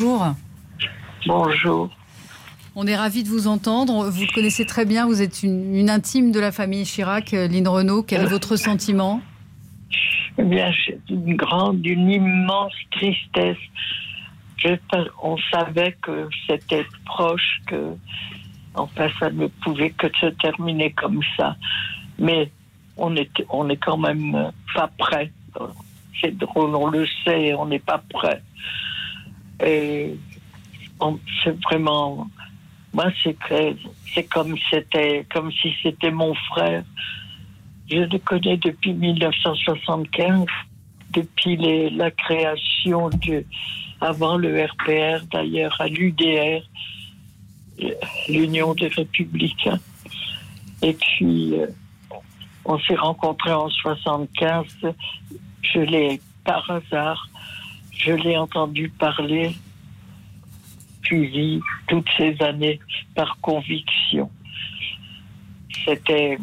Bonjour. Bonjour. On est ravis de vous entendre. Vous le connaissez très bien, vous êtes une, intime de la famille Chirac, euh, Lynn Renault. Quel est votre sentiment? Eh bien, j'ai une grande, une immense tristesse. on savait que c'était proche, que enfin, ça ne pouvait que se terminer comme ça. Mais on est, on est quand même pas prêt. C'est drôle, on le sait, on n'est pas prêt. Et c'est vraiment, moi, c'est comme comme si c'était mon frère. Je le connais depuis 1975, depuis les, la création de, avant le RPR d'ailleurs, à l'UDR, l'Union des Républicains. Et puis, euh, on s'est rencontrés en 75. Je l'ai par hasard je l'ai entendu parler, suivi toutes ces années par conviction. C'était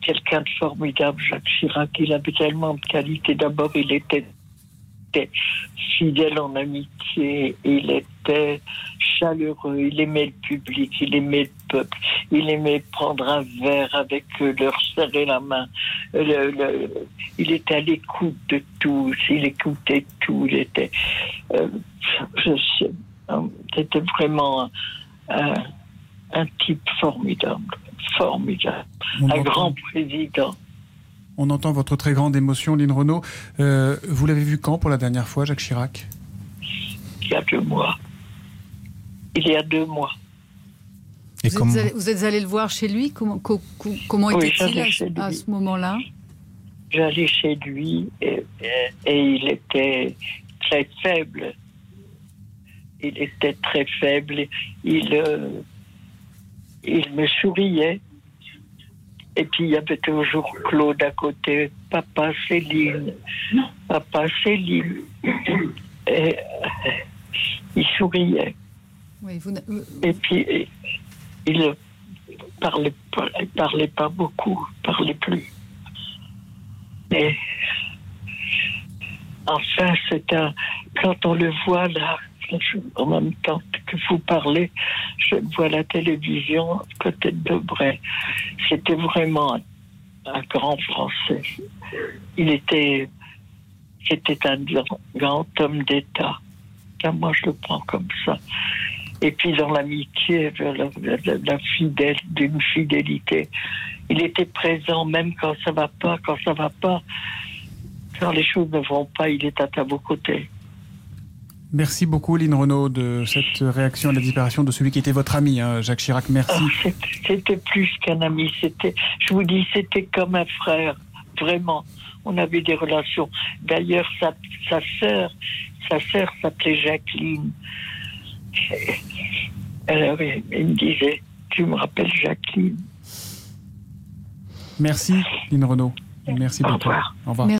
quelqu'un de formidable, Jacques Chirac. Il avait tellement de qualités. D'abord, il était fidèle en amitié, il était chaleureux, il aimait le public, il aimait le peuple, il aimait prendre un verre avec eux, leur serrer la main. Il était à l'écoute de tous, il écoutait tout, il était, euh, hein, c'était vraiment un, un, type formidable, formidable, un grand président. On entend votre très grande émotion, Lynn Renault. Euh, vous l'avez vu quand pour la dernière fois, Jacques Chirac? Il y a deux mois. Il y a deux mois. Et vous, comment... êtes allé, vous, êtes allé, le voir chez lui? Comment, comment était-il à, ce moment-là? J'allais chez lui et, il était très faible. Il était très faible. Il, euh, il me souriait. Et puis il y avait toujours Claude à côté, papa Céline, papa Céline. Et euh, il souriait. Et puis il ne parlait pas, beaucoup, il parlait plus. Et enfin, c'est un. Quand on le voit là, en même temps que vous parlez, je vois la télévision côté de Debray. C'était vraiment un, grand Français. Il était, c'était un grand homme d'État. Moi, je le prends comme ça. Et puis dans l'amitié, la, fidèle, d'une fidélité. Il était présent même quand ça va pas, quand ça va pas, quand les choses ne vont pas, il est à vos côtés. Merci beaucoup, Lynn Renault, de cette réaction à la disparition de celui qui était votre ami, hein, Jacques Chirac. Merci. Ah, c'était plus qu'un ami. C'était, je vous dis, c'était comme un frère. Vraiment. On avait des relations. D'ailleurs, sa, sa sœur, sa sœur s'appelait Jacqueline. Elle, elle me disait, tu me rappelles Jacqueline? Merci, Lynn Renault. Merci beaucoup. Au revoir. Au revoir.